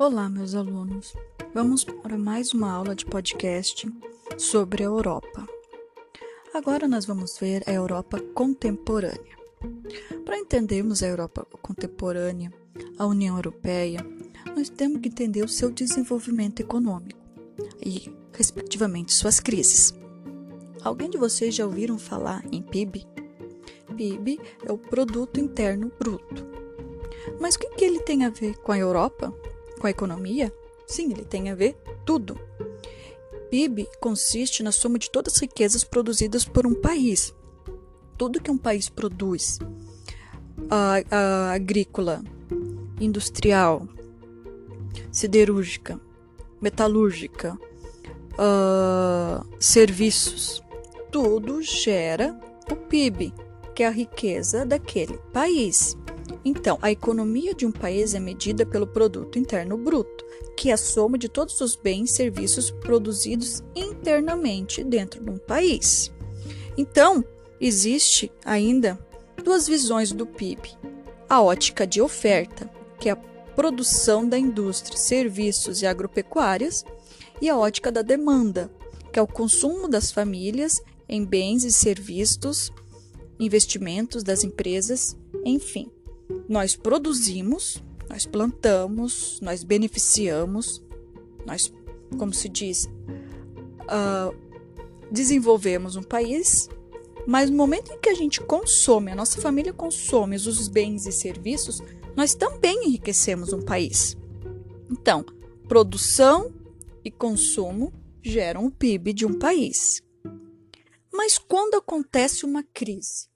Olá, meus alunos. Vamos para mais uma aula de podcast sobre a Europa. Agora nós vamos ver a Europa contemporânea. Para entendermos a Europa contemporânea, a União Europeia, nós temos que entender o seu desenvolvimento econômico e, respectivamente, suas crises. Alguém de vocês já ouviram falar em PIB? PIB é o Produto Interno Bruto. Mas o que, ele tem a ver com a Europa? Com a economia? Sim, ele tem a ver tudo. PIB consiste na soma de todas as riquezas produzidas por um país. Tudo que um país produz, a, a agrícola, industrial, siderúrgica, metalúrgica, serviços, tudo gera o PIB, que é a riqueza daquele país. Então, a economia de um país é medida pelo produto interno bruto, que é a soma de todos os bens e serviços produzidos internamente dentro de um país. Então, existe ainda duas visões do PIB: a ótica de oferta, que é a produção da indústria, serviços e agropecuárias, e a ótica da demanda, que é o consumo das famílias em bens e serviços, investimentos das empresas, enfim. Nós produzimos, nós plantamos, nós beneficiamos, nós, como se diz, uh, desenvolvemos um país, mas no momento em que a gente consome, a nossa família consome os bens e serviços, nós também enriquecemos um país. Então, produção e consumo geram o PIB de um país. Mas quando acontece uma crise,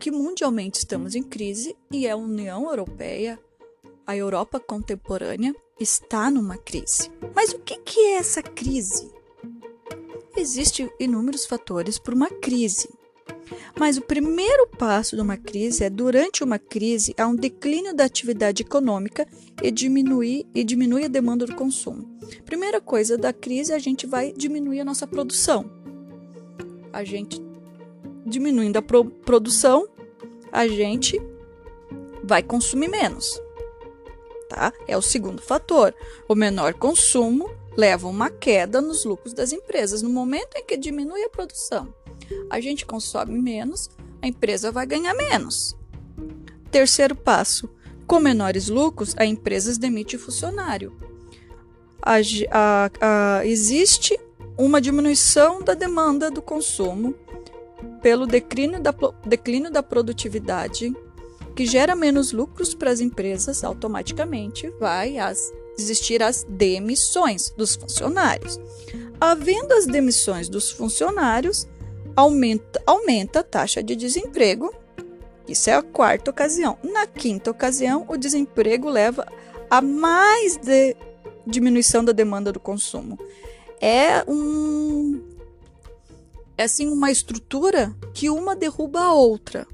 que mundialmente estamos em crise e a União Europeia, a Europa contemporânea, está numa crise. Mas o que é essa crise? Existem inúmeros fatores para uma crise. Mas o primeiro passo de uma crise é, durante uma crise, há um declínio da atividade econômica e, diminui, e diminui a demanda do consumo. Primeira coisa da crise, a gente vai diminuir a nossa produção a gente diminuindo a pro produção, a gente vai consumir menos. Tá? É o segundo fator. O menor consumo leva uma queda nos lucros das empresas. No momento em que diminui a produção, a gente consome menos, a empresa vai ganhar menos. Terceiro passo: com menores lucros, a empresa demite funcionário. A, a, a, existe uma diminuição da demanda do consumo pelo declínio da, declínio da produtividade, que gera menos lucros para as empresas, automaticamente vai as, existir as demissões dos funcionários. Havendo as demissões dos funcionários, aumenta, aumenta a taxa de desemprego. Isso é a quarta ocasião. Na quinta ocasião, o desemprego leva a mais de diminuição da demanda do consumo é um é assim uma estrutura que uma derruba a outra.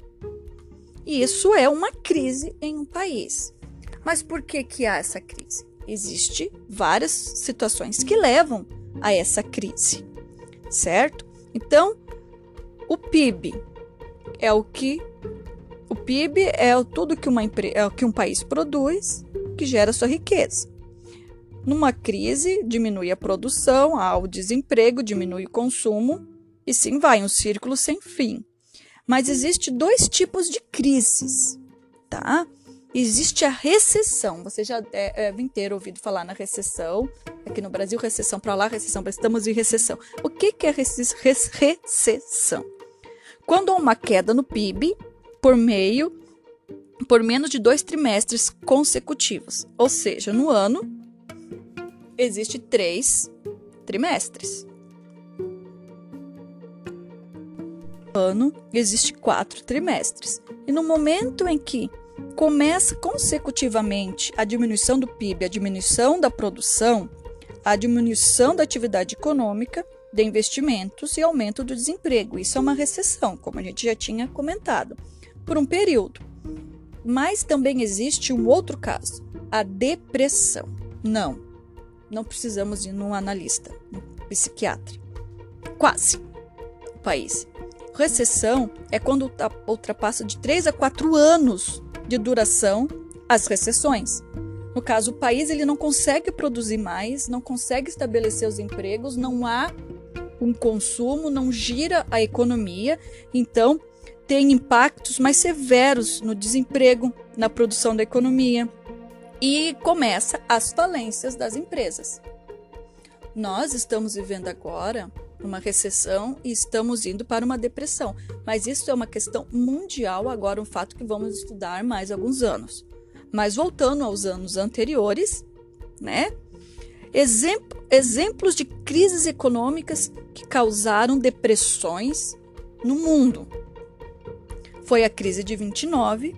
E isso é uma crise em um país. Mas por que que há essa crise? Existem várias situações que levam a essa crise, certo? Então, o PIB é o que o PIB é tudo que uma é o que um país produz que gera sua riqueza. Numa crise, diminui a produção, há o desemprego, diminui o consumo, e sim vai, um círculo sem fim. Mas existe dois tipos de crises, tá? Existe a recessão. Você já é, deve ter ouvido falar na recessão. Aqui no Brasil, recessão para lá, recessão para estamos em recessão. O que, que é recessão? Quando há uma queda no PIB por meio, por menos de dois trimestres consecutivos. Ou seja, no ano, existe três trimestres. Ano existe quatro trimestres. E no momento em que começa consecutivamente a diminuição do PIB, a diminuição da produção, a diminuição da atividade econômica, de investimentos e aumento do desemprego. Isso é uma recessão, como a gente já tinha comentado, por um período. Mas também existe um outro caso, a depressão. Não, não precisamos ir num analista, um psiquiatra. Quase o país. Recessão é quando ultrapassa de 3 a 4 anos de duração as recessões. No caso, o país ele não consegue produzir mais, não consegue estabelecer os empregos, não há um consumo, não gira a economia, então tem impactos mais severos no desemprego, na produção da economia e começa as falências das empresas. Nós estamos vivendo agora uma recessão e estamos indo para uma depressão, mas isso é uma questão mundial agora, um fato que vamos estudar mais alguns anos. Mas voltando aos anos anteriores, né? Exemplo, exemplos de crises econômicas que causaram depressões no mundo. Foi a crise de 29,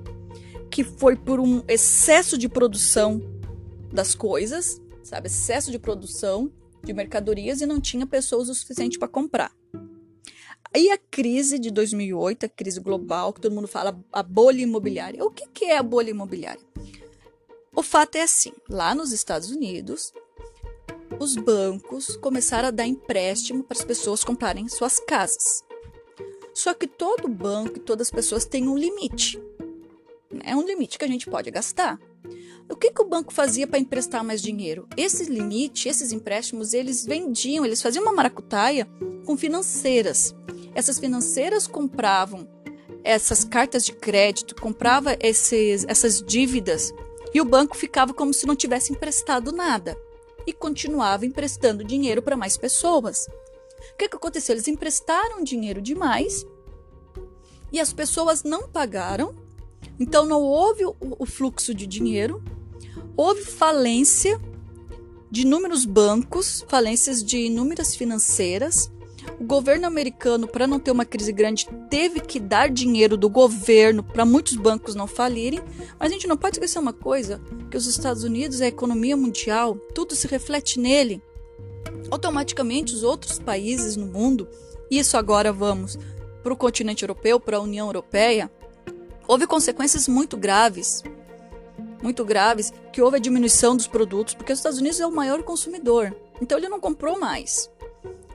que foi por um excesso de produção das coisas, sabe? Excesso de produção de mercadorias e não tinha pessoas o suficiente para comprar. Aí a crise de 2008, a crise global, que todo mundo fala, a bolha imobiliária. O que, que é a bolha imobiliária? O fato é assim: lá nos Estados Unidos, os bancos começaram a dar empréstimo para as pessoas comprarem suas casas. Só que todo banco e todas as pessoas têm um limite. É um limite que a gente pode gastar. O que, que o banco fazia para emprestar mais dinheiro? Esse limite, esses empréstimos, eles vendiam, eles faziam uma maracutaia com financeiras. Essas financeiras compravam essas cartas de crédito, comprava esses, essas dívidas e o banco ficava como se não tivesse emprestado nada e continuava emprestando dinheiro para mais pessoas. O que, que aconteceu? Eles emprestaram dinheiro demais e as pessoas não pagaram, então não houve o, o fluxo de dinheiro houve falência de inúmeros bancos, falências de inúmeras financeiras. O governo americano, para não ter uma crise grande, teve que dar dinheiro do governo para muitos bancos não falirem. Mas a gente não pode esquecer uma coisa: que os Estados Unidos a economia mundial, tudo se reflete nele. Automaticamente, os outros países no mundo, isso agora vamos para o continente europeu, para a União Europeia, houve consequências muito graves muito graves que houve a diminuição dos produtos, porque os Estados Unidos é o maior consumidor. Então ele não comprou mais.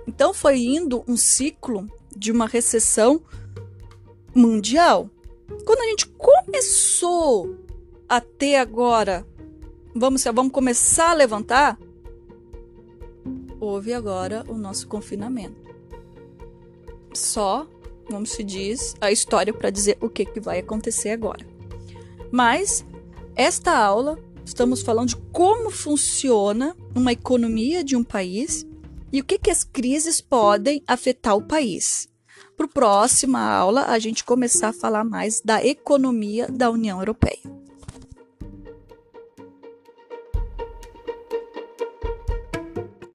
Então foi indo um ciclo de uma recessão mundial. Quando a gente começou a ter agora, vamos, vamos começar a levantar, houve agora o nosso confinamento. Só, como se diz, a história para dizer o que, que vai acontecer agora. Mas esta aula, estamos falando de como funciona uma economia de um país e o que, que as crises podem afetar o país. Para a próxima aula, a gente começar a falar mais da economia da União Europeia.